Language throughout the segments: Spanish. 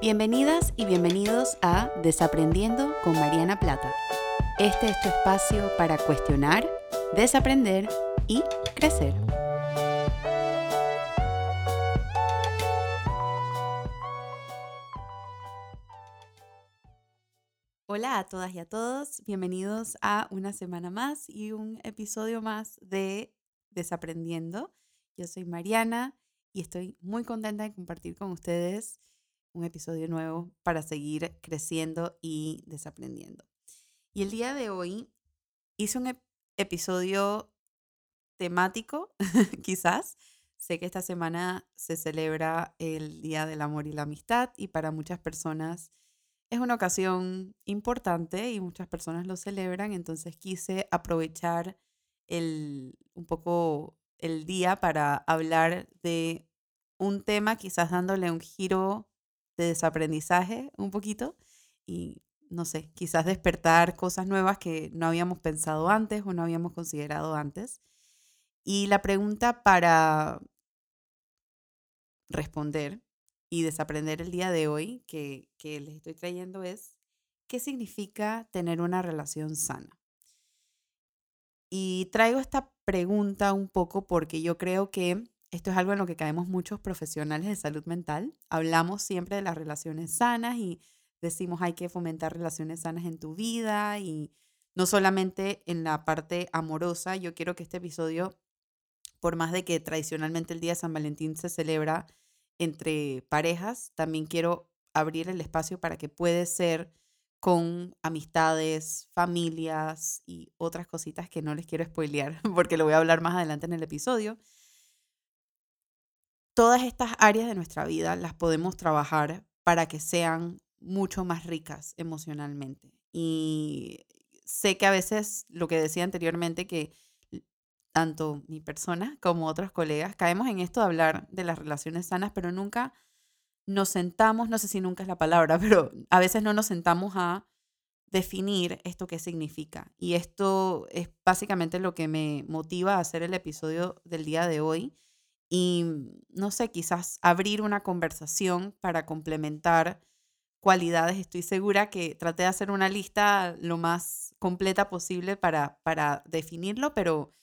Bienvenidas y bienvenidos a Desaprendiendo con Mariana Plata. Este es tu espacio para cuestionar, desaprender y crecer. Hola a todas y a todos, bienvenidos a una semana más y un episodio más de Desaprendiendo. Yo soy Mariana y estoy muy contenta de compartir con ustedes un episodio nuevo para seguir creciendo y desaprendiendo. Y el día de hoy hice un episodio temático, quizás. Sé que esta semana se celebra el Día del Amor y la Amistad y para muchas personas es una ocasión importante y muchas personas lo celebran, entonces quise aprovechar el, un poco el día para hablar de un tema, quizás dándole un giro de desaprendizaje un poquito y, no sé, quizás despertar cosas nuevas que no habíamos pensado antes o no habíamos considerado antes. Y la pregunta para responder y desaprender el día de hoy que, que les estoy trayendo es, ¿qué significa tener una relación sana? Y traigo esta pregunta un poco porque yo creo que esto es algo en lo que caemos muchos profesionales de salud mental. Hablamos siempre de las relaciones sanas y decimos hay que fomentar relaciones sanas en tu vida y no solamente en la parte amorosa. Yo quiero que este episodio, por más de que tradicionalmente el Día de San Valentín se celebra entre parejas, también quiero abrir el espacio para que puede ser con amistades, familias y otras cositas que no les quiero spoilear porque lo voy a hablar más adelante en el episodio. Todas estas áreas de nuestra vida las podemos trabajar para que sean mucho más ricas emocionalmente. Y sé que a veces, lo que decía anteriormente, que tanto mi persona como otros colegas caemos en esto de hablar de las relaciones sanas, pero nunca nos sentamos, no sé si nunca es la palabra, pero a veces no nos sentamos a definir esto qué significa. Y esto es básicamente lo que me motiva a hacer el episodio del día de hoy. Y no sé, quizás abrir una conversación para complementar cualidades. Estoy segura que traté de hacer una lista lo más completa posible para, para definirlo, pero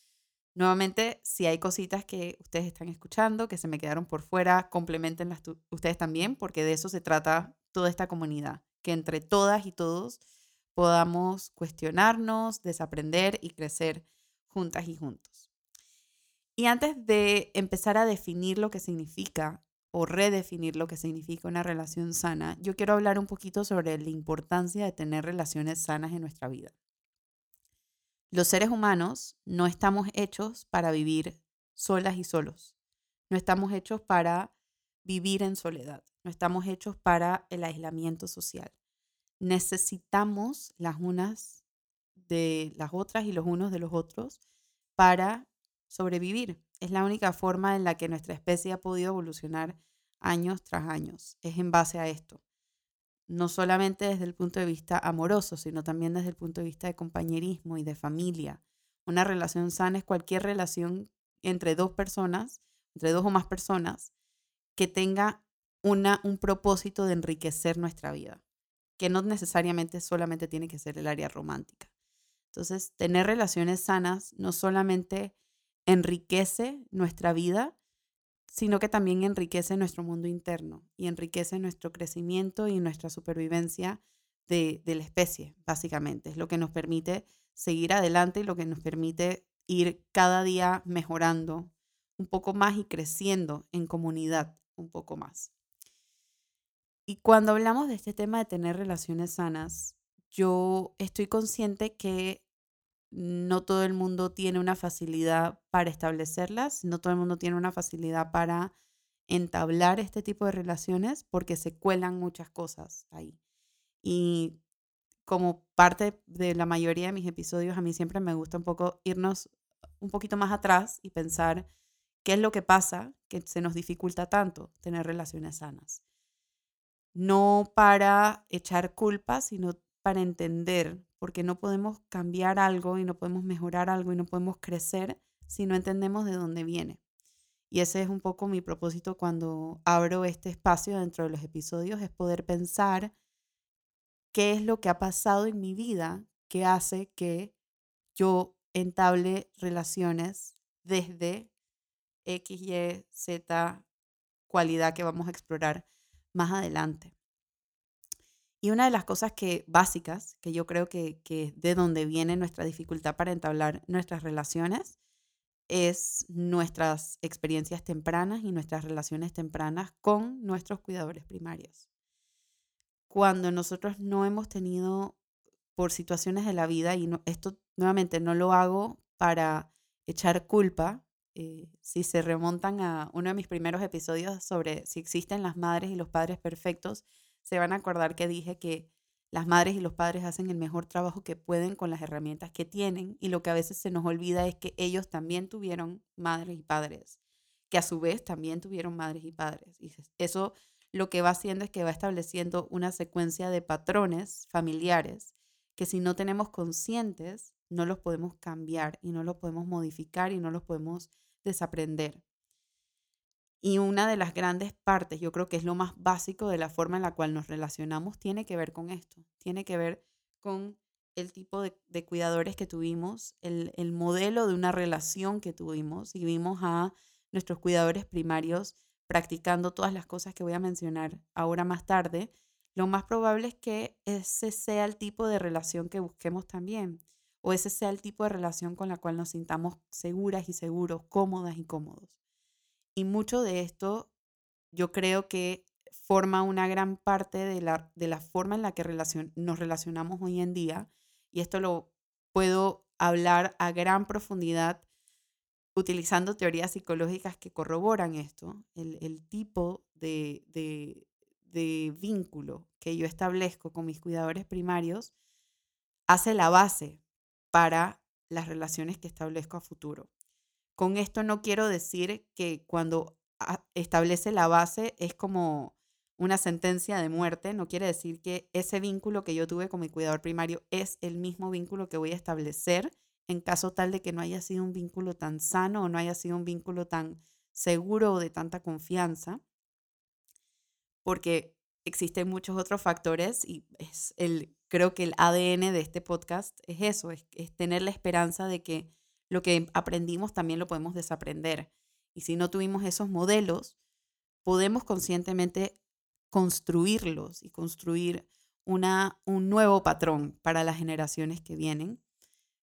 Nuevamente, si hay cositas que ustedes están escuchando, que se me quedaron por fuera, complementenlas ustedes también, porque de eso se trata toda esta comunidad, que entre todas y todos podamos cuestionarnos, desaprender y crecer juntas y juntos. Y antes de empezar a definir lo que significa o redefinir lo que significa una relación sana, yo quiero hablar un poquito sobre la importancia de tener relaciones sanas en nuestra vida. Los seres humanos no estamos hechos para vivir solas y solos. No estamos hechos para vivir en soledad. No estamos hechos para el aislamiento social. Necesitamos las unas de las otras y los unos de los otros para sobrevivir. Es la única forma en la que nuestra especie ha podido evolucionar años tras años. Es en base a esto no solamente desde el punto de vista amoroso, sino también desde el punto de vista de compañerismo y de familia. Una relación sana es cualquier relación entre dos personas, entre dos o más personas, que tenga una, un propósito de enriquecer nuestra vida, que no necesariamente solamente tiene que ser el área romántica. Entonces, tener relaciones sanas no solamente enriquece nuestra vida, sino que también enriquece nuestro mundo interno y enriquece nuestro crecimiento y nuestra supervivencia de, la especie, básicamente. Es lo que nos permite seguir adelante y lo que nos permite ir cada día mejorando un poco más y creciendo en comunidad un poco más. Y cuando hablamos de este tema de tener relaciones sanas, yo estoy consciente que no todo el mundo tiene una facilidad para establecerlas, no todo el mundo tiene una facilidad para entablar este tipo de relaciones porque se cuelan muchas cosas ahí. Y como parte de la mayoría de mis episodios, a mí siempre me gusta un poco irnos un poquito más atrás y pensar qué es lo que pasa que se nos dificulta tanto tener relaciones sanas. No para echar culpas, sino para entender porque no podemos cambiar algo y no podemos mejorar algo y no podemos crecer si no entendemos de dónde viene. Y ese es un poco mi propósito cuando abro este espacio dentro de los episodios, es poder pensar qué es lo que ha pasado en mi vida que hace que yo entable relaciones desde X, Y, Z cualidad que vamos a explorar más adelante. Y una de las cosas que básicas, que yo creo que, que de donde viene nuestra dificultad para entablar nuestras relaciones, es nuestras experiencias tempranas y nuestras relaciones tempranas con nuestros cuidadores primarios. Cuando nosotros no hemos tenido por situaciones de la vida, y esto nuevamente no lo hago para echar culpa, eh, si se remontan a uno de mis primeros episodios sobre si existen las madres y los padres perfectos, se van a acordar que dije que las madres y los padres hacen el mejor trabajo que pueden con las herramientas que tienen y lo que a veces se nos olvida es que ellos también tuvieron madres y padres, que a su vez también tuvieron madres y padres. Y eso lo que va haciendo es que va estableciendo una secuencia de patrones familiares que si no tenemos conscientes, no los podemos cambiar y no los podemos modificar y no los podemos desaprender. Y una de las grandes partes, yo creo que es lo más básico de la forma en la cual nos relacionamos, tiene que ver con esto, tiene que ver con el tipo de, cuidadores que tuvimos, el, el, modelo de una relación que tuvimos y vimos a nuestros cuidadores primarios practicando todas las cosas que voy a mencionar ahora más tarde, lo más probable es que ese sea el tipo de relación que busquemos también, o ese sea el tipo de relación con la cual nos sintamos seguras y seguros, cómodas y cómodos. Y mucho de esto yo creo que forma una gran parte de la, de forma en la que nos relacionamos hoy en día. Y esto lo puedo hablar a gran profundidad utilizando teorías psicológicas que corroboran esto, el, tipo de, de vínculo que yo establezco con mis cuidadores primarios hace la base para las relaciones que establezco a futuro. Con esto no quiero decir que cuando establece la base es como una sentencia de muerte, no quiere decir que ese vínculo que yo tuve con mi cuidador primario es el mismo vínculo que voy a establecer en caso tal de que no haya sido un vínculo tan sano o no haya sido un vínculo tan seguro o de tanta confianza, porque existen muchos otros factores y es el, creo que el ADN de este podcast es eso, es tener la esperanza de que lo que aprendimos también lo podemos desaprender. Y si no tuvimos esos modelos, podemos conscientemente construirlos y construir una, un nuevo patrón para las generaciones que vienen.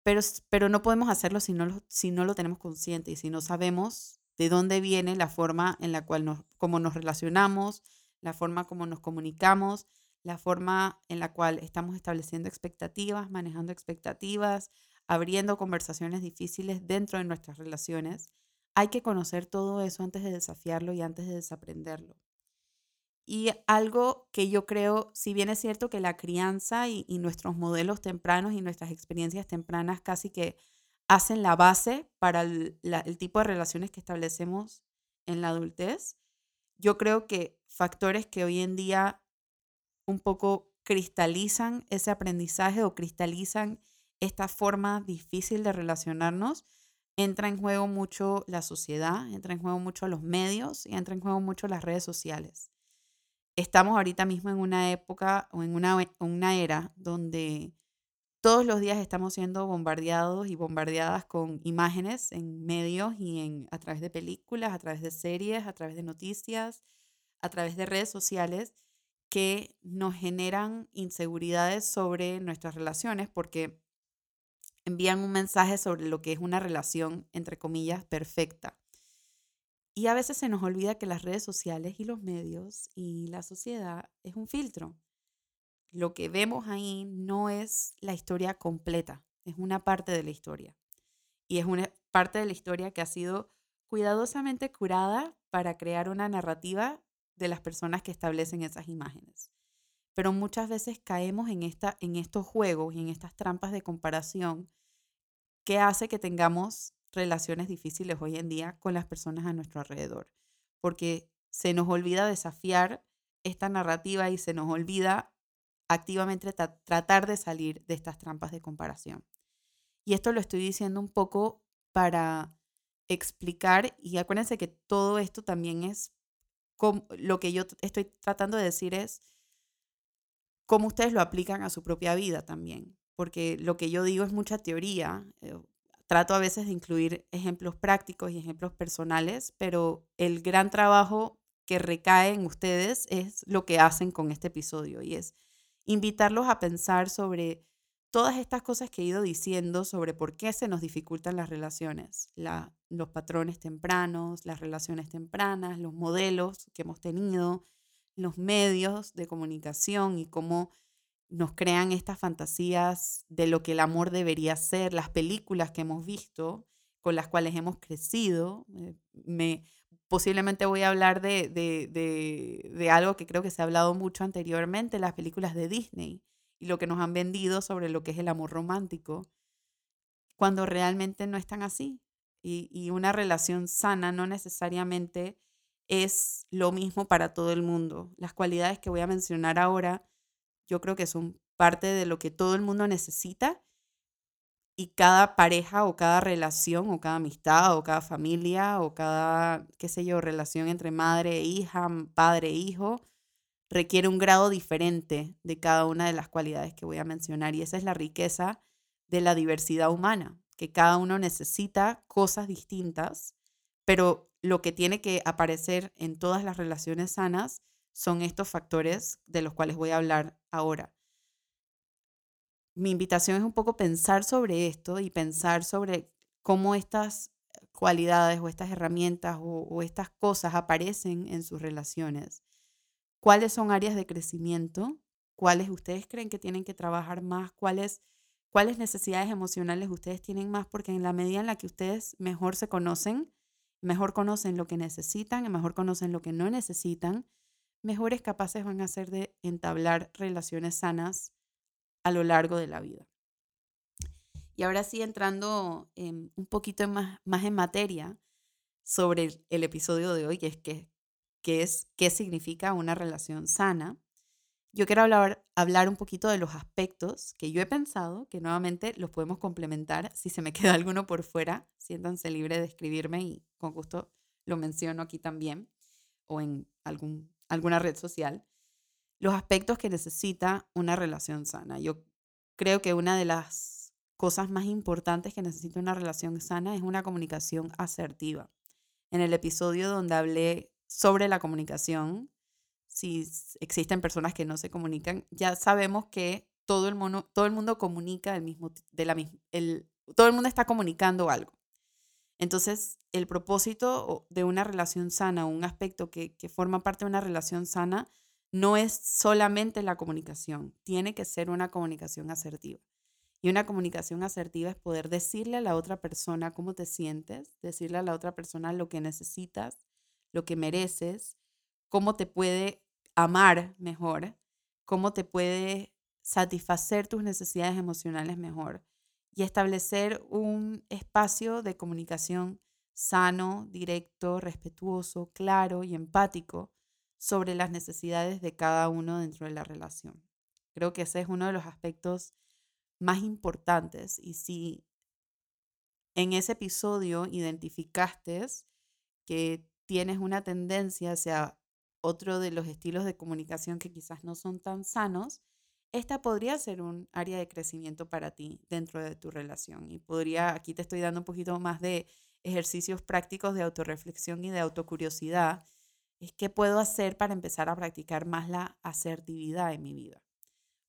Pero, pero no podemos hacerlo si no, lo, si no lo tenemos consciente y si no sabemos de dónde viene la forma en la cual nos, cómo nos relacionamos, la forma como nos comunicamos, la forma en la cual estamos estableciendo expectativas, manejando expectativas, abriendo conversaciones difíciles dentro de nuestras relaciones, hay que conocer todo eso antes de desafiarlo y antes de desaprenderlo. Y algo que yo creo, si bien es cierto que la crianza y, nuestros modelos tempranos y nuestras experiencias tempranas casi que hacen la base para el, tipo de relaciones que establecemos en la adultez, yo creo que factores que hoy en día un poco cristalizan ese aprendizaje o cristalizan esta forma difícil de relacionarnos, entra en juego mucho la sociedad, entra en juego mucho los medios y entra en juego mucho las redes sociales. Estamos ahorita mismo en una época o en una, una era donde todos los días estamos siendo bombardeados y bombardeadas con imágenes en medios y en, a través de películas, a través de series, a través de noticias, a través de redes sociales que nos generan inseguridades sobre nuestras relaciones porque envían un mensaje sobre lo que es una relación, entre comillas, perfecta. Y a veces se nos olvida que las redes sociales y los medios y la sociedad es un filtro. Lo que vemos ahí no es la historia completa, es una parte de la historia. Y es una parte de la historia que ha sido cuidadosamente curada para crear una narrativa de las personas que establecen esas imágenes pero muchas veces caemos en, esta, en estos juegos y en estas trampas de comparación que hace que tengamos relaciones difíciles hoy en día con las personas a nuestro alrededor, porque se nos olvida desafiar esta narrativa y se nos olvida activamente tratar de salir de estas trampas de comparación. Y esto lo estoy diciendo un poco para explicar, y acuérdense que todo esto también es, lo que yo estoy tratando de decir es cómo ustedes lo aplican a su propia vida también, porque lo que yo digo es mucha teoría. Eh, trato a veces de incluir ejemplos prácticos y ejemplos personales, pero el gran trabajo que recae en ustedes es lo que hacen con este episodio y es invitarlos a pensar sobre todas estas cosas que he ido diciendo sobre por qué se nos dificultan las relaciones, los patrones tempranos, las relaciones tempranas, los modelos que hemos tenido, los medios de comunicación y cómo nos crean estas fantasías de lo que el amor debería ser, las películas que hemos visto, con las cuales hemos crecido. Eh, me, posiblemente voy a hablar de, de, algo que creo que se ha hablado mucho anteriormente, las películas de Disney y lo que nos han vendido sobre lo que es el amor romántico, cuando realmente no están así. Y, y una relación sana no necesariamente es lo mismo para todo el mundo. Las cualidades que voy a mencionar ahora yo creo que son parte de lo que todo el mundo necesita y cada pareja o cada relación o cada amistad o cada familia o cada, qué sé yo, relación entre madre e hija, padre e hijo, requiere un grado diferente de cada una de las cualidades que voy a mencionar. Y esa es la riqueza de la diversidad humana, que cada uno necesita cosas distintas, pero lo que tiene que aparecer en todas las relaciones sanas son estos factores de los cuales voy a hablar ahora. Mi invitación es un poco pensar sobre esto y pensar sobre cómo estas cualidades o estas herramientas o, estas cosas aparecen en sus relaciones. ¿Cuáles son áreas de crecimiento? ¿Cuáles ustedes creen que tienen que trabajar más? ¿Cuáles, cuáles necesidades emocionales ustedes tienen más? Porque en la medida en la que ustedes mejor se conocen, mejor conocen lo que necesitan, mejor conocen lo que no necesitan, mejores capaces van a ser de entablar relaciones sanas a lo largo de la vida. Y ahora sí, entrando un poquito más, más en materia sobre el, episodio de hoy, es, que, que es qué significa una relación sana, yo quiero hablar, hablar un poquito de los aspectos que yo he pensado, que nuevamente los podemos complementar. Si se me queda alguno por fuera, siéntanse libres de escribirme y con gusto lo menciono aquí también o en algún alguna red social, los aspectos que necesita una relación sana. Yo creo que una de las cosas más importantes que necesita una relación sana es una comunicación asertiva. En el episodio donde hablé sobre la comunicación, si existen personas que no se comunican, ya sabemos que todo el mundo, todo el mundo comunica el mismo, de la, el, todo el mundo está comunicando algo. Entonces, el propósito de una relación sana, un aspecto que, forma parte de una relación sana, no es solamente la comunicación, tiene que ser una comunicación asertiva. Y una comunicación asertiva es poder decirle a la otra persona cómo te sientes, decirle a la otra persona lo que necesitas, lo que mereces, cómo te puede amar mejor, cómo te puede satisfacer tus necesidades emocionales mejor y establecer un espacio de comunicación sano, directo, respetuoso, claro y empático sobre las necesidades de cada uno dentro de la relación. Creo que ese es uno de los aspectos más importantes y si en ese episodio identificaste que tienes una tendencia hacia otro de los estilos de comunicación que quizás no son tan sanos, esta podría ser un área de crecimiento para ti dentro de tu relación. Y podría, aquí te estoy dando un poquito más de ejercicios prácticos de autorreflexión y de autocuriosidad. Es qué puedo hacer para empezar a practicar más la asertividad en mi vida.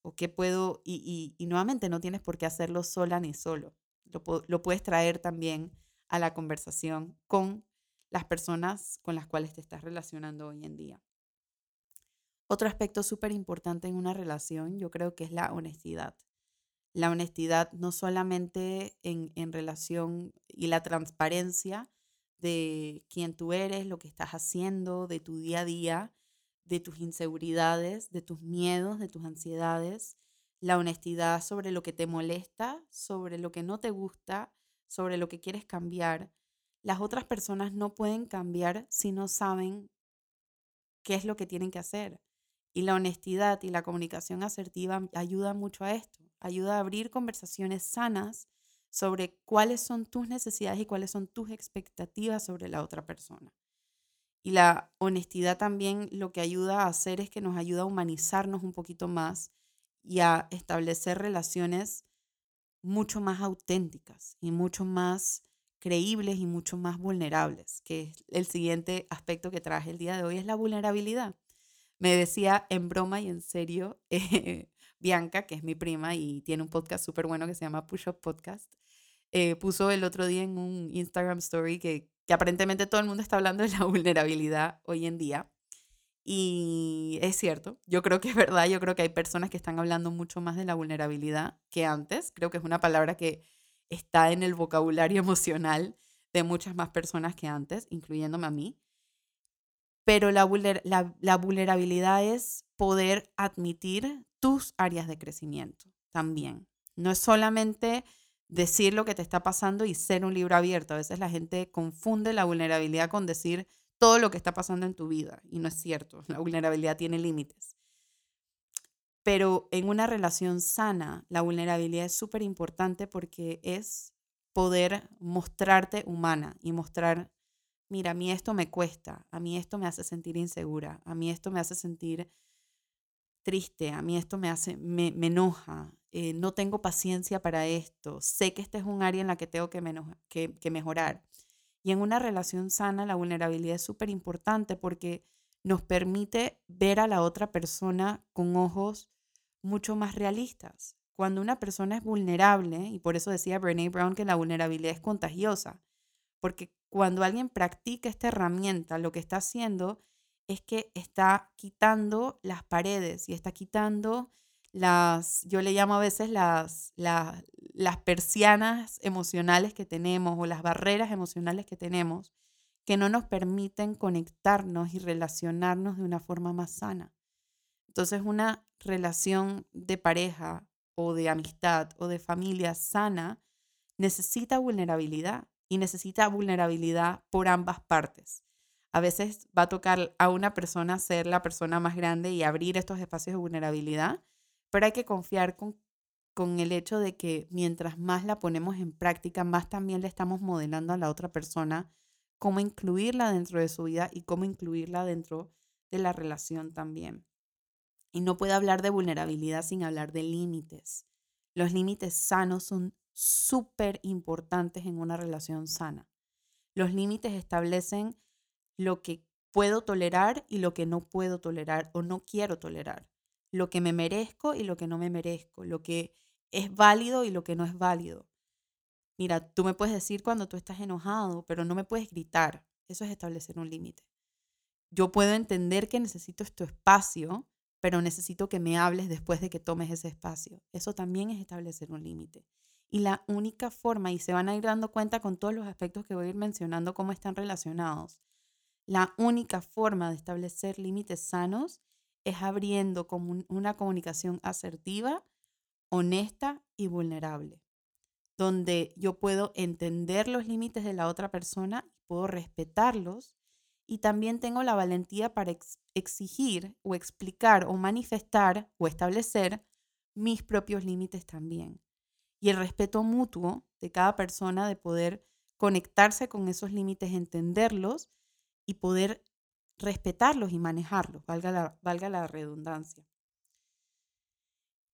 O qué puedo, y, nuevamente no tienes por qué hacerlo sola ni solo. Lo, lo puedes traer también a la conversación con las personas con las cuales te estás relacionando hoy en día. Otro aspecto súper importante en una relación, yo creo que es la honestidad. La honestidad no solamente en, en relación y la transparencia de quién tú eres, lo que estás haciendo, de tu día a día, de tus inseguridades, de tus miedos, de tus ansiedades, la honestidad sobre lo que te molesta, sobre lo que no te gusta, sobre lo que quieres cambiar. Las otras personas no pueden cambiar si no saben qué es lo que tienen que hacer. Y la honestidad y la comunicación asertiva ayuda mucho a esto, ayuda a abrir conversaciones sanas sobre cuáles son tus necesidades y cuáles son tus expectativas sobre la otra persona. Y la honestidad también lo que ayuda a hacer es que nos ayuda a humanizarnos un poquito más y a establecer relaciones mucho más auténticas y mucho más creíbles y mucho más vulnerables, que es el siguiente aspecto que traje el día de hoy, es la vulnerabilidad. Me decía en broma y en serio eh, Bianca, que es mi prima y tiene un podcast súper bueno que se llama Push Up Podcast, eh, puso el otro día en un Instagram story que, que aparentemente todo el mundo está hablando de la vulnerabilidad hoy en día. Y es cierto, yo creo que es verdad, yo creo que hay personas que están hablando mucho más de la vulnerabilidad que antes. Creo que es una palabra que está en el vocabulario emocional de muchas más personas que antes, incluyéndome a mí. Pero la, la, la vulnerabilidad es poder admitir tus áreas de crecimiento también. No es solamente decir lo que te está pasando y ser un libro abierto. A veces la gente confunde la vulnerabilidad con decir todo lo que está pasando en tu vida y no es cierto. La vulnerabilidad tiene límites. Pero en una relación sana, la vulnerabilidad es súper importante porque es poder mostrarte humana y mostrar, mira, a mí esto me cuesta, a mí esto me hace sentir insegura, a mí esto me hace sentir triste, a mí esto me hace, me, enoja, eh, no tengo paciencia para esto, sé que este es un área en la que tengo que, que, que mejorar. Y en una relación sana la vulnerabilidad es súper importante porque nos permite ver a la otra persona con ojos mucho más realistas. Cuando una persona es vulnerable, y por eso decía Brene Brown que la vulnerabilidad es contagiosa, porque cuando alguien practica esta herramienta, lo que está haciendo es que está quitando las paredes y está quitando las, yo le llamo a veces las, las, las persianas emocionales que tenemos o las barreras emocionales que tenemos que no nos permiten conectarnos y relacionarnos de una forma más sana. Entonces, una relación de pareja o de amistad o de familia sana necesita vulnerabilidad y necesita vulnerabilidad por ambas partes a veces va a tocar a una persona ser la persona más grande y abrir estos espacios de vulnerabilidad, pero hay que confiar con, con el hecho de que mientras más la ponemos en práctica, más también le estamos modelando a la otra persona cómo incluirla dentro de su vida y cómo incluirla dentro de la relación también. Y no puede hablar de vulnerabilidad sin hablar de límites. Los límites sanos son súper importantes en una relación sana. Los límites establecen lo que puedo tolerar y lo que no puedo tolerar o no quiero tolerar, lo que me merezco y lo que no me merezco, lo que es válido y lo que no es válido. Mira, tú me puedes decir cuando tú estás enojado, pero no me puedes gritar. Eso es establecer un límite. Yo puedo entender que necesito este espacio, pero necesito que me hables después de que tomes ese espacio. Eso también es establecer un límite. Y la única forma, y se van a ir dando cuenta con todos los aspectos que voy a ir mencionando, cómo están relacionados, la única forma de establecer límites sanos es abriendo una comunicación asertiva, honesta y vulnerable, donde yo puedo entender los límites de la otra persona, puedo respetarlos y también tengo la valentía para exigir o explicar o manifestar o establecer mis propios límites también. Y el respeto mutuo de cada persona de poder conectarse con esos límites, entenderlos y poder respetarlos y manejarlos, valga la, valga la redundancia.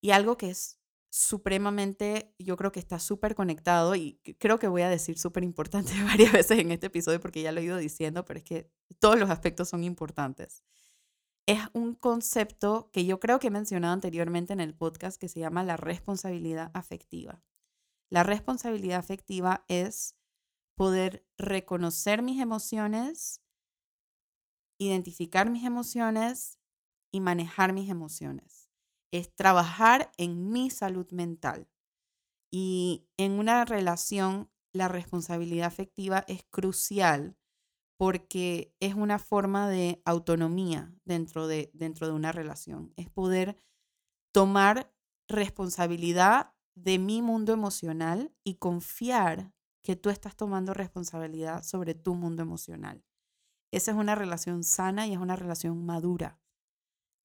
Y algo que es supremamente, yo creo que está súper conectado y creo que voy a decir súper importante varias veces en este episodio porque ya lo he ido diciendo, pero es que todos los aspectos son importantes. Es un concepto que yo creo que he mencionado anteriormente en el podcast que se llama la responsabilidad afectiva. La responsabilidad afectiva es poder reconocer mis emociones, identificar mis emociones y manejar mis emociones. Es trabajar en mi salud mental. Y en una relación, la responsabilidad afectiva es crucial porque es una forma de autonomía dentro de, dentro de una relación. Es poder tomar responsabilidad de mi mundo emocional y confiar que tú estás tomando responsabilidad sobre tu mundo emocional. Esa es una relación sana y es una relación madura.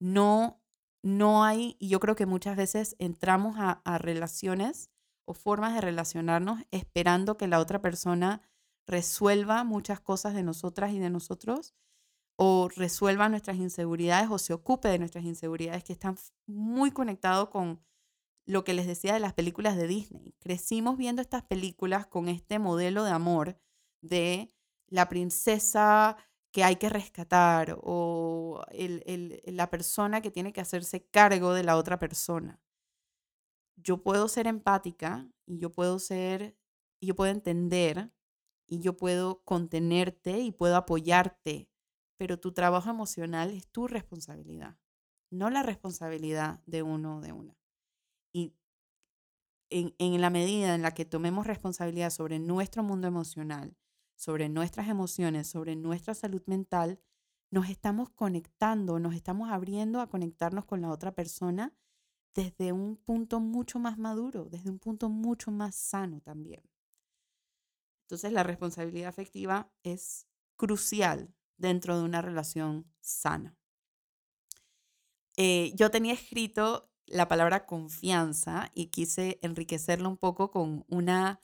No, no hay, y yo creo que muchas veces entramos a, relaciones o formas de relacionarnos esperando que la otra persona resuelva muchas cosas de nosotras y de nosotros o resuelva nuestras inseguridades o se ocupe de nuestras inseguridades que están muy conectados con lo que les decía de las películas de Disney. Crecimos viendo estas películas con este modelo de amor de la princesa que hay que rescatar o la persona que tiene que hacerse cargo de la otra persona. Yo puedo ser empática y yo puedo ser, yo puedo entender y yo puedo contenerte y puedo apoyarte, pero tu trabajo emocional es tu responsabilidad, no la responsabilidad de uno o de una. Y en la medida en la que tomemos responsabilidad sobre nuestro mundo emocional, sobre nuestras emociones, sobre nuestra salud mental, nos estamos conectando, nos estamos abriendo a conectarnos con la otra persona desde un punto mucho más maduro, desde un punto mucho más sano también. Entonces la responsabilidad afectiva es crucial dentro de una relación sana. Eh, yo tenía escrito la palabra confianza y quise enriquecerlo un poco con una,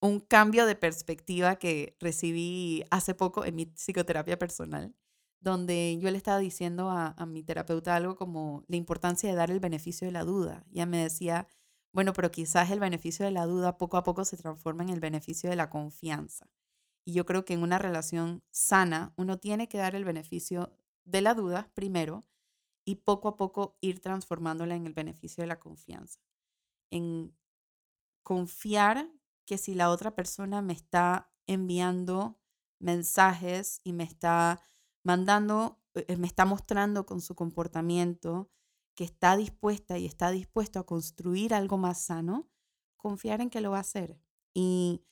un cambio de perspectiva que recibí hace poco en mi psicoterapia personal, donde yo le estaba diciendo a, mi terapeuta algo como la importancia de dar el beneficio de la duda. Y ella me decía, bueno, pero quizás el beneficio de la duda poco a poco se transforma en el beneficio de la confianza. Y yo creo que en una relación sana uno tiene que dar el beneficio de la duda primero y poco a poco ir transformándola en el beneficio de la confianza. En confiar que si la otra persona me está enviando mensajes y me está mandando, eh, me está mostrando con su comportamiento que está dispuesta y está dispuesto a construir algo más sano, confiar en que lo va a hacer. Y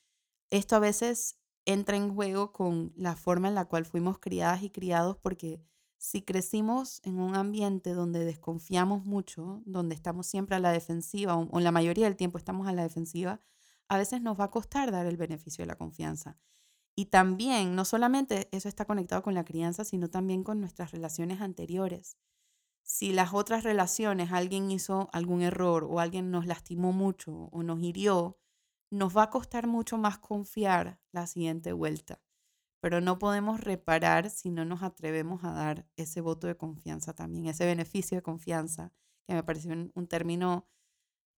esto a veces entra en juego con la forma en la cual fuimos criadas y criados, porque si crecimos en un ambiente donde desconfiamos mucho, donde estamos siempre a la defensiva, o, la mayoría del tiempo estamos a la defensiva, a veces nos va a costar dar el beneficio de la confianza. Y también, no solamente eso está conectado con la crianza, sino también con nuestras relaciones anteriores si las otras relaciones alguien hizo algún error o alguien nos lastimó mucho o nos hirió, nos va a costar mucho más confiar la siguiente vuelta. Pero no podemos reparar si no nos atrevemos a dar ese voto de confianza también, ese beneficio de confianza, que me pareció un, término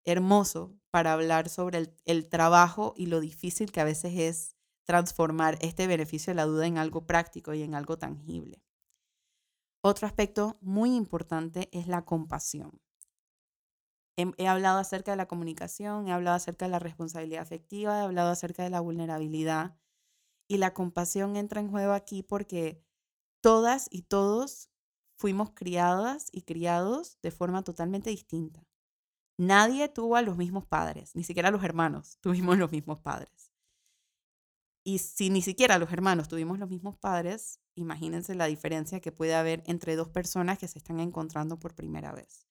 hermoso para hablar sobre el, trabajo y lo difícil que a veces es transformar este beneficio de la duda en algo práctico y en algo tangible. Otro aspecto muy importante es la compasión. He, hablado acerca de la comunicación, he hablado acerca de la responsabilidad afectiva, he hablado acerca de la vulnerabilidad y la compasión entra en juego aquí porque todas y todos fuimos criadas y criados de forma totalmente distinta. Nadie tuvo a los mismos padres, ni siquiera los hermanos tuvimos los mismos padres. Y si ni siquiera los hermanos tuvimos los mismos padres, imagínense la diferencia que puede haber entre dos personas que se están encontrando por primera vez.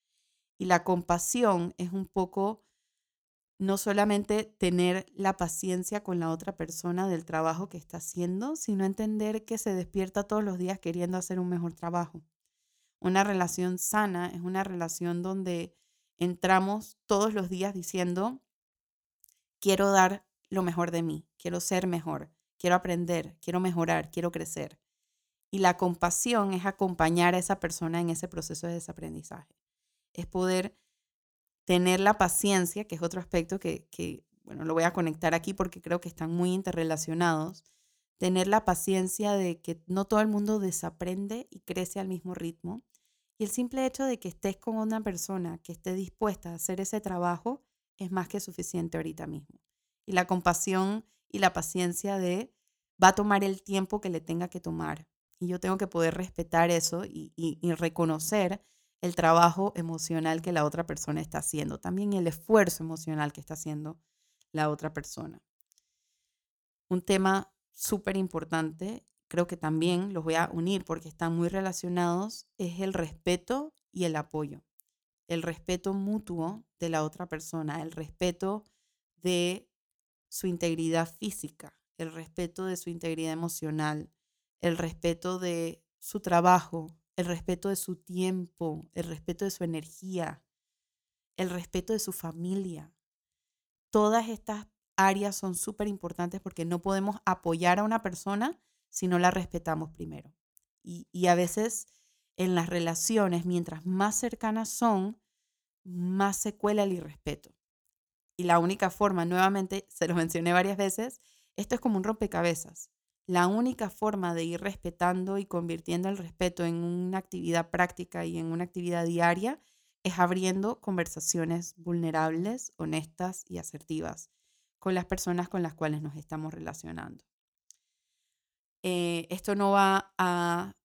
Y la compasión es un poco no solamente tener la paciencia con la otra persona del trabajo que está haciendo, sino entender que se despierta todos los días queriendo hacer un mejor trabajo. Una relación sana es una relación donde entramos todos los días diciendo, quiero dar lo mejor de mí, quiero ser mejor, quiero aprender, quiero mejorar, quiero crecer. Y la compasión es acompañar a esa persona en ese proceso de desaprendizaje. Es poder tener la paciencia, que es otro aspecto que, que, bueno, lo voy a conectar aquí porque creo que están muy interrelacionados. Tener la paciencia de que no todo el mundo desaprende y crece al mismo ritmo. Y el simple hecho de que estés con una persona que esté dispuesta a hacer ese trabajo es más que suficiente ahorita mismo. Y la compasión y la paciencia de va a tomar el tiempo que le tenga que tomar. Y yo tengo que poder respetar eso y, reconocer el trabajo emocional que la otra persona está haciendo, también el esfuerzo emocional que está haciendo la otra persona. Un tema súper importante, creo que también los voy a unir porque están muy relacionados, es el respeto y el apoyo. El respeto mutuo de la otra persona, el respeto de su integridad física, el respeto de su integridad emocional, el respeto de su trabajo, el respeto de su tiempo, el respeto de su energía, el respeto de su familia. todas estas áreas son súper importantes porque no podemos apoyar a una persona si no la respetamos primero. Y, a veces en las relaciones, mientras más cercanas son, más se cuela el irrespeto. Y la única forma, nuevamente, se lo mencioné varias veces, esto es como un rompecabezas. La única forma de ir respetando y convirtiendo el respeto en una actividad práctica y en una actividad diaria es abriendo conversaciones vulnerables, honestas y asertivas con las personas con las cuales nos estamos relacionando. Eh, esto no va a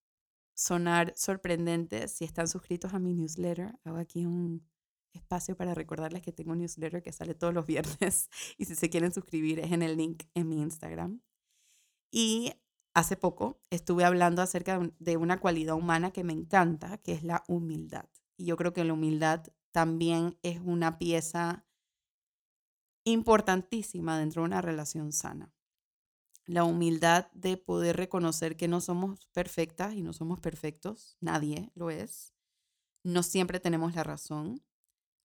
sonar sorprendente si están suscritos a mi newsletter. Hago aquí un espacio para recordarles que tengo un newsletter que sale todos los viernes y si se quieren suscribir es en el link en mi Instagram. Y hace poco estuve hablando acerca de una cualidad humana que me encanta, que es la humildad. Y yo creo que la humildad también es una pieza importantísima dentro de una relación sana la humildad de poder reconocer que no somos perfectas y no somos perfectos, nadie lo es. No siempre tenemos la razón,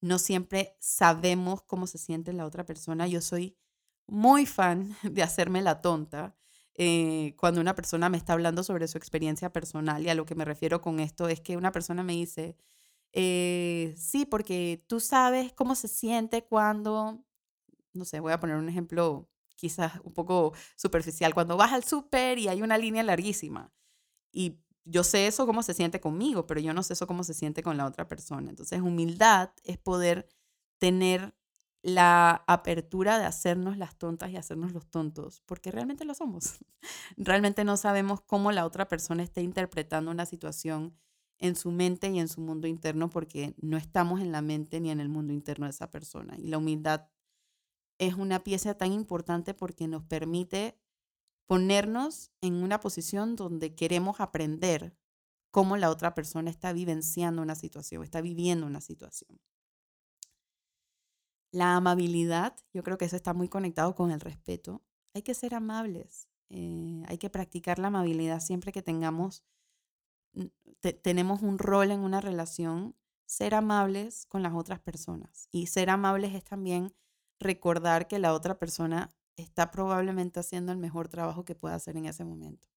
no siempre sabemos cómo se siente la otra persona. Yo soy muy fan de hacerme la tonta eh, cuando una persona me está hablando sobre su experiencia personal y a lo que me refiero con esto es que una persona me dice, eh, sí, porque tú sabes cómo se siente cuando, no sé, voy a poner un ejemplo quizás un poco superficial, cuando vas al súper y hay una línea larguísima. Y yo sé eso cómo se siente conmigo, pero yo no sé eso cómo se siente con la otra persona. Entonces, humildad es poder tener la apertura de hacernos las tontas y hacernos los tontos, porque realmente lo somos. Realmente no sabemos cómo la otra persona está interpretando una situación en su mente y en su mundo interno, porque no estamos en la mente ni en el mundo interno de esa persona. Y la humildad es una pieza tan importante porque nos permite ponernos en una posición donde queremos aprender cómo la otra persona está vivenciando una situación, está viviendo una situación. La amabilidad, yo creo que eso está muy conectado con el respeto. Hay que ser amables, eh, hay que practicar la amabilidad siempre que tengamos, tenemos un rol en una relación, ser amables con las otras personas. Y ser amables es también recordar que la otra persona está probablemente haciendo el mejor trabajo que pueda hacer en ese momento.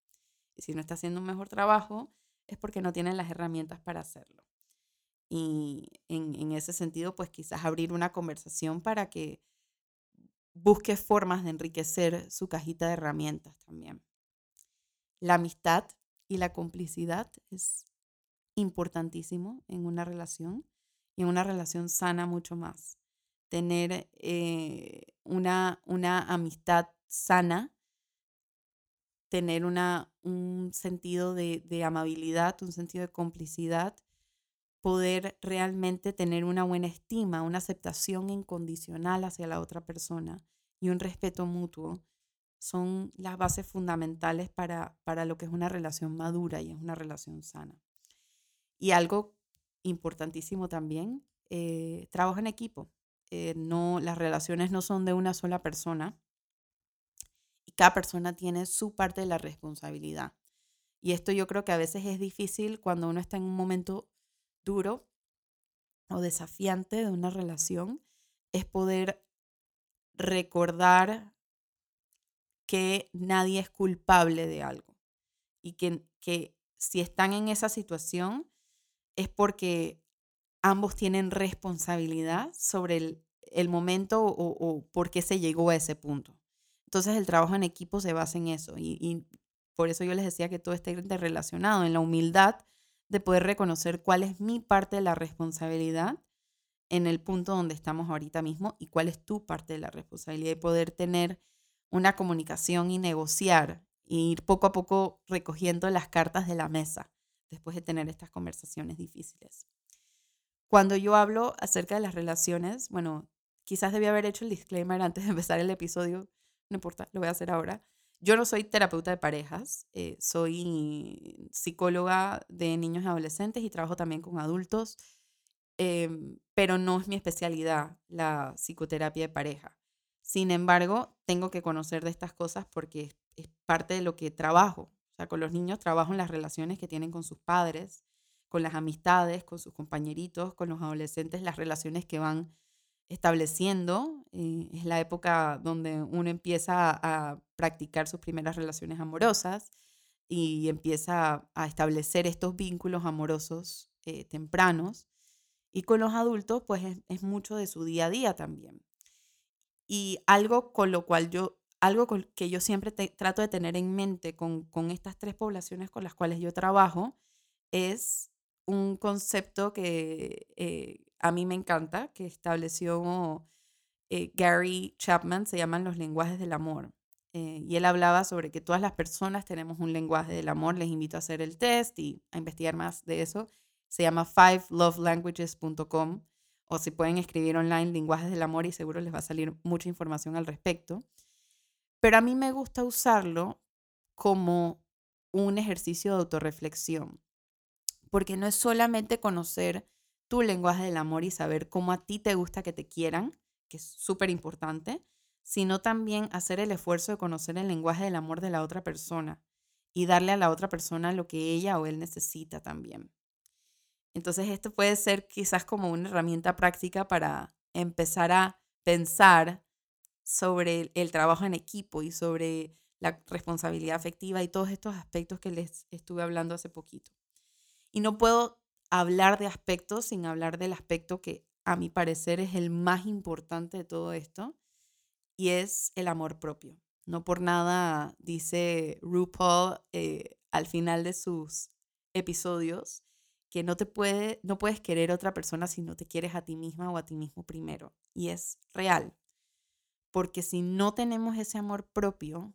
Y si no está haciendo un mejor trabajo, es porque no tiene las herramientas para hacerlo. Y en, ese sentido, pues quizás abrir una conversación para que busque formas de enriquecer su cajita de herramientas también. La amistad y la complicidad es importantísimo en una relación y en una relación sana mucho más tener eh, una, una amistad sana, tener una, un sentido de, de amabilidad, un sentido de complicidad, poder realmente tener una buena estima, una aceptación incondicional hacia la otra persona y un respeto mutuo son las bases fundamentales para, para lo que es una relación madura y es una relación sana. Y algo importantísimo también, eh, trabajo en equipo. Eh, no, las relaciones no son de una sola persona y cada persona tiene su parte de la responsabilidad. Y esto yo creo que a veces es difícil cuando uno está en un momento duro o desafiante de una relación, es poder recordar que nadie es culpable de algo y que, que si están en esa situación es porque ambos tienen responsabilidad sobre el, momento o, por qué se llegó a ese punto. Entonces el trabajo en equipo se basa en eso y, por eso yo les decía que todo está interrelacionado, en la humildad de poder reconocer cuál es mi parte de la responsabilidad en el punto donde estamos ahorita mismo y cuál es tu parte de la responsabilidad y poder tener una comunicación y negociar e ir poco a poco recogiendo las cartas de la mesa después de tener estas conversaciones difíciles. Cuando yo hablo acerca de las relaciones, bueno, quizás debía haber hecho el disclaimer antes de empezar el episodio, no importa, lo voy a hacer ahora. Yo no soy terapeuta de parejas, eh, soy psicóloga de niños y adolescentes y trabajo también con adultos, em, pero no es mi especialidad la psicoterapia de pareja. Sin embargo, tengo que conocer de estas cosas porque es parte de lo que trabajo. O sea, con los niños trabajo en las relaciones que tienen con sus padres, con las amistades, con sus compañeritos, con los adolescentes, las relaciones que van estableciendo, eh, es la época donde uno empieza a, practicar sus primeras relaciones amorosas y empieza a, establecer estos vínculos amorosos eh, tempranos. Y con los adultos, pues es, mucho de su día a día también. Y algo con lo cual yo, algo que yo siempre trato de tener en mente con, con estas tres poblaciones con las cuales yo trabajo es un concepto que eh, a mí me encanta, que estableció eh, Gary Chapman, se llaman los lenguajes del amor. Eh, y él hablaba sobre que todas las personas tenemos un lenguaje del amor. Les invito a hacer el test y a investigar más de eso. Se llama fivelovelanguages.com o si pueden escribir online lenguajes del amor y seguro les va a salir mucha información al respecto. Pero a mí me gusta usarlo como un ejercicio de autorreflexión porque no es solamente conocer tu lenguaje del amor y saber cómo a ti te gusta que te quieran, que es súper importante, sino también hacer el esfuerzo de conocer el lenguaje del amor de la otra persona y darle a la otra persona lo que ella o él necesita también. Entonces esto puede ser quizás como una herramienta práctica para empezar a pensar sobre el trabajo en equipo y sobre la responsabilidad afectiva y todos estos aspectos que les estuve hablando hace poquito. Y no puedo hablar de aspectos sin hablar del aspecto que a mi parecer es el más importante de todo esto, y es el amor propio. No por nada dice RuPaul eh, al final de sus episodios que no te puede, no puedes querer a otra persona si no te quieres a ti misma o a ti mismo primero. Y es real. Porque si no tenemos ese amor propio,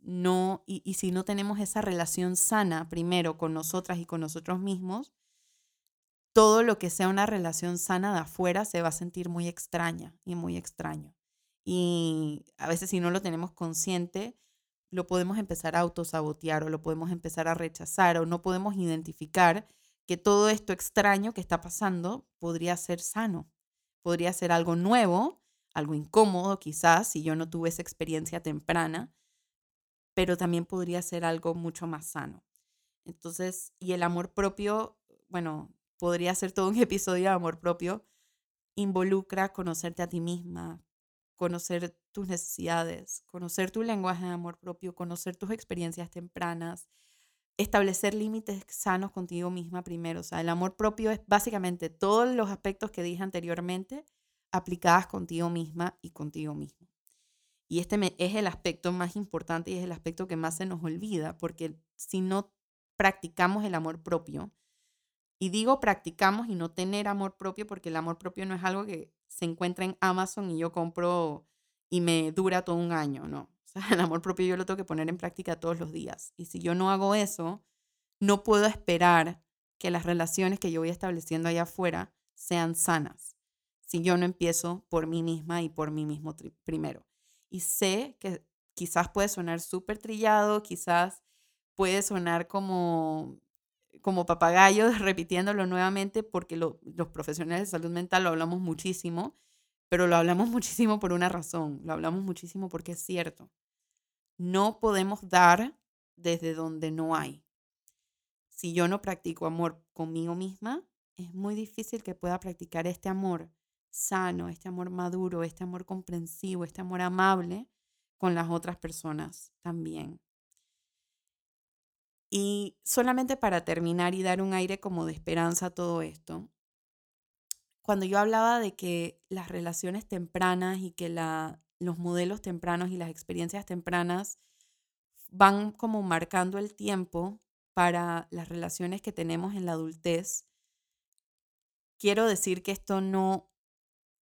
no, y, si no tenemos esa relación sana primero con nosotras y con nosotros mismos, todo lo que sea una relación sana de afuera se va a sentir muy extraña y muy extraño. Y a veces si no lo tenemos consciente, lo podemos empezar a autosabotear o lo podemos empezar a rechazar o no podemos identificar que todo esto extraño que está pasando podría ser sano, podría ser algo nuevo, algo incómodo quizás si yo no tuve esa experiencia temprana, pero también podría ser algo mucho más sano. Entonces, y el amor propio, bueno, podría ser todo un episodio de amor propio, involucra conocerte a ti misma, conocer tus necesidades, conocer tu lenguaje de amor propio, conocer tus experiencias tempranas, establecer límites sanos contigo misma primero. O sea, el amor propio es básicamente todos los aspectos que dije anteriormente aplicadas contigo misma y contigo mismo. Y este es el aspecto más importante y es el aspecto que más se nos olvida, porque si no practicamos el amor propio, y digo practicamos y no tener amor propio, porque el amor propio no es algo que se encuentra en Amazon y yo compro y me dura todo un año, no. O sea, el amor propio yo lo tengo que poner en práctica todos los días. Y si yo no hago eso, no puedo esperar que las relaciones que yo voy estableciendo allá afuera sean sanas. Si yo no empiezo por mí misma y por mí mismo primero y sé que quizás puede sonar súper trillado, quizás puede sonar como, como papagayo repitiéndolo nuevamente porque los profesionales de salud mental lo hablamos muchísimo, pero lo hablamos muchísimo por una razón, lo hablamos muchísimo porque es cierto. No podemos dar desde donde no hay. Si yo no practico amor conmigo misma, es muy difícil que pueda practicar este amor sano, este amor maduro, este amor comprensivo, este amor amable con las otras personas también. Y solamente para terminar y dar un aire como de esperanza a todo esto, cuando yo hablaba de que las relaciones tempranas y que la, los modelos tempranos y las experiencias tempranas van como marcando el tiempo para las relaciones que tenemos en la adultez, quiero decir que esto no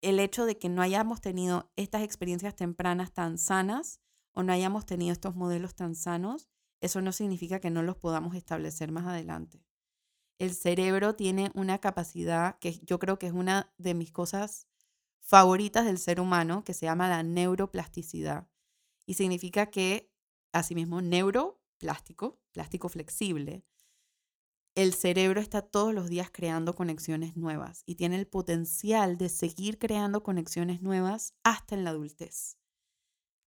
el hecho de que no hayamos tenido estas experiencias tempranas tan sanas o no hayamos tenido estos modelos tan sanos, eso no significa que no los podamos establecer más adelante. El cerebro tiene una capacidad que yo creo que es una de mis cosas favoritas del ser humano, que se llama la neuroplasticidad. Y significa que, asimismo, neuroplástico, plástico flexible, el cerebro está todos los días creando conexiones nuevas y tiene el potencial de seguir creando conexiones nuevas hasta en la adultez.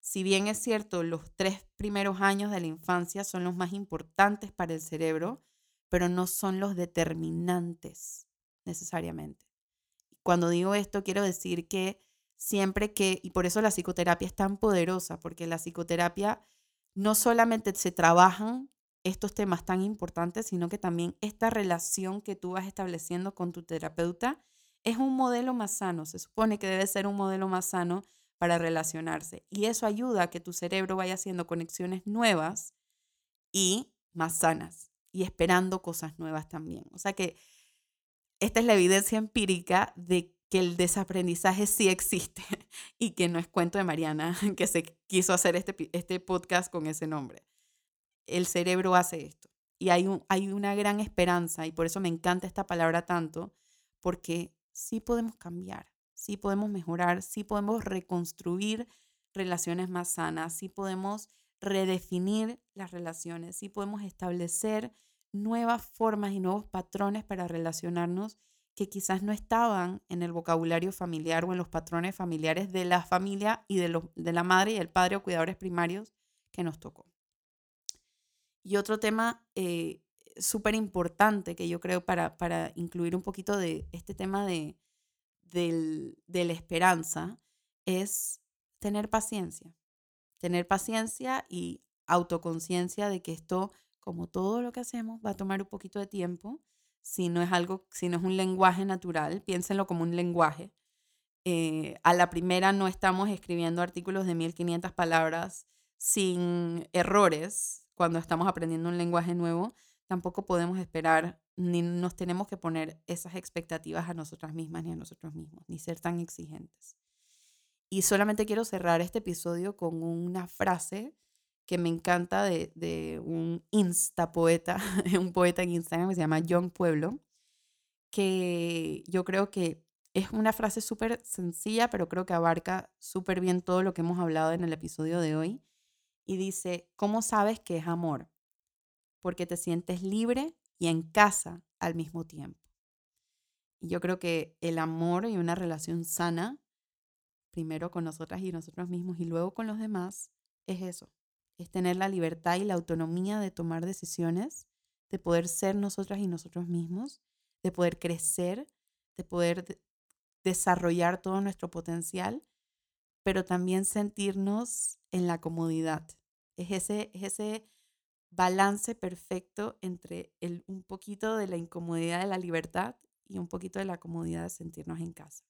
Si bien es cierto, los tres primeros años de la infancia son los más importantes para el cerebro, pero no son los determinantes necesariamente. cuando digo esto, quiero decir que siempre que, y por eso la psicoterapia es tan poderosa, porque la psicoterapia no solamente se trabajan estos temas tan importantes, sino que también esta relación que tú vas estableciendo con tu terapeuta es un modelo más sano. Se supone que debe ser un modelo más sano para relacionarse. Y eso ayuda a que tu cerebro vaya haciendo conexiones nuevas y más sanas y esperando cosas nuevas también. O sea que esta es la evidencia empírica de que el desaprendizaje sí existe y que no es cuento de Mariana que se quiso hacer este, este podcast con ese nombre. El cerebro hace esto y hay, hay una gran esperanza y por eso me encanta esta palabra tanto, porque sí podemos cambiar, sí podemos mejorar, sí podemos reconstruir relaciones más sanas, sí podemos redefinir las relaciones, sí podemos establecer nuevas formas y nuevos patrones para relacionarnos que quizás no estaban en el vocabulario familiar o en los patrones familiares de la familia y de, de la madre y el padre o cuidadores primarios que nos tocó. Y otro tema eh, súper importante que yo creo para, para incluir un poquito de este tema de, de la esperanza es tener paciencia. Tener paciencia y autoconciencia de que esto, como todo lo que hacemos, va a tomar un poquito de tiempo. Si no es algo, si no es un lenguaje natural, piénsenlo como un lenguaje. Eh, a la primera no estamos escribiendo artículos de 1500 palabras sin errores cuando estamos aprendiendo un lenguaje nuevo. Tampoco podemos esperar ni nos tenemos que poner esas expectativas a nosotras mismas ni a nosotros mismos, ni ser tan exigentes. Y solamente quiero cerrar este episodio con una frase que me encanta de, un instapoeta, un poeta en Instagram que se llama John Pueblo, que yo creo que es una frase súper sencilla, pero creo que abarca súper bien todo lo que hemos hablado en el episodio de hoy. Y dice, ¿cómo sabes que es amor? Porque te sientes libre y en casa al mismo tiempo. Y yo creo que el amor y una relación sana, primero con nosotras y nosotros mismos y luego con los demás, es eso, es tener la libertad y la autonomía de tomar decisiones, de poder ser nosotras y nosotros mismos, de poder crecer, de poder desarrollar todo nuestro potencial, pero también sentirnos en la comodidad. Es ese, es ese balance perfecto entre el, un poquito de la incomodidad de la libertad y un poquito de la comodidad de sentirnos en casa.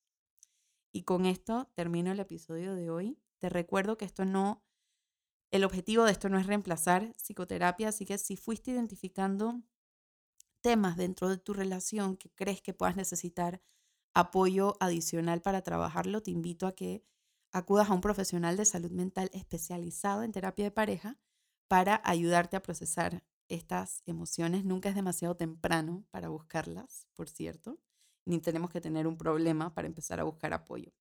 Y con esto termino el episodio de hoy. Te recuerdo que esto no, el objetivo de esto no es reemplazar psicoterapia, así que si fuiste identificando temas dentro de tu relación que crees que puedas necesitar apoyo adicional para trabajarlo, te invito a que acudas a un profesional de salud mental especializado en terapia de pareja para ayudarte a procesar estas emociones. Nunca es demasiado temprano para buscarlas, por cierto, ni tenemos que tener un problema para empezar a buscar apoyo.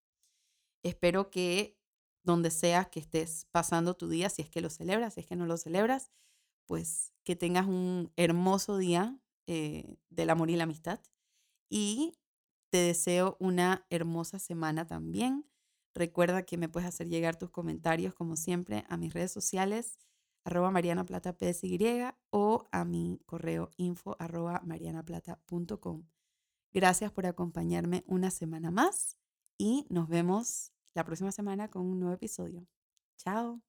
Espero que donde sea que estés pasando tu día, si es que lo celebras, si es que no lo celebras, pues que tengas un hermoso día eh, del amor y la amistad. Y te deseo una hermosa semana también. Recuerda que me puedes hacer llegar tus comentarios, como siempre, a mis redes sociales arroba Mariana Plata PSY o a mi correo info arroba marianaplata.com. Gracias por acompañarme una semana más y nos vemos la próxima semana con un nuevo episodio. Chao.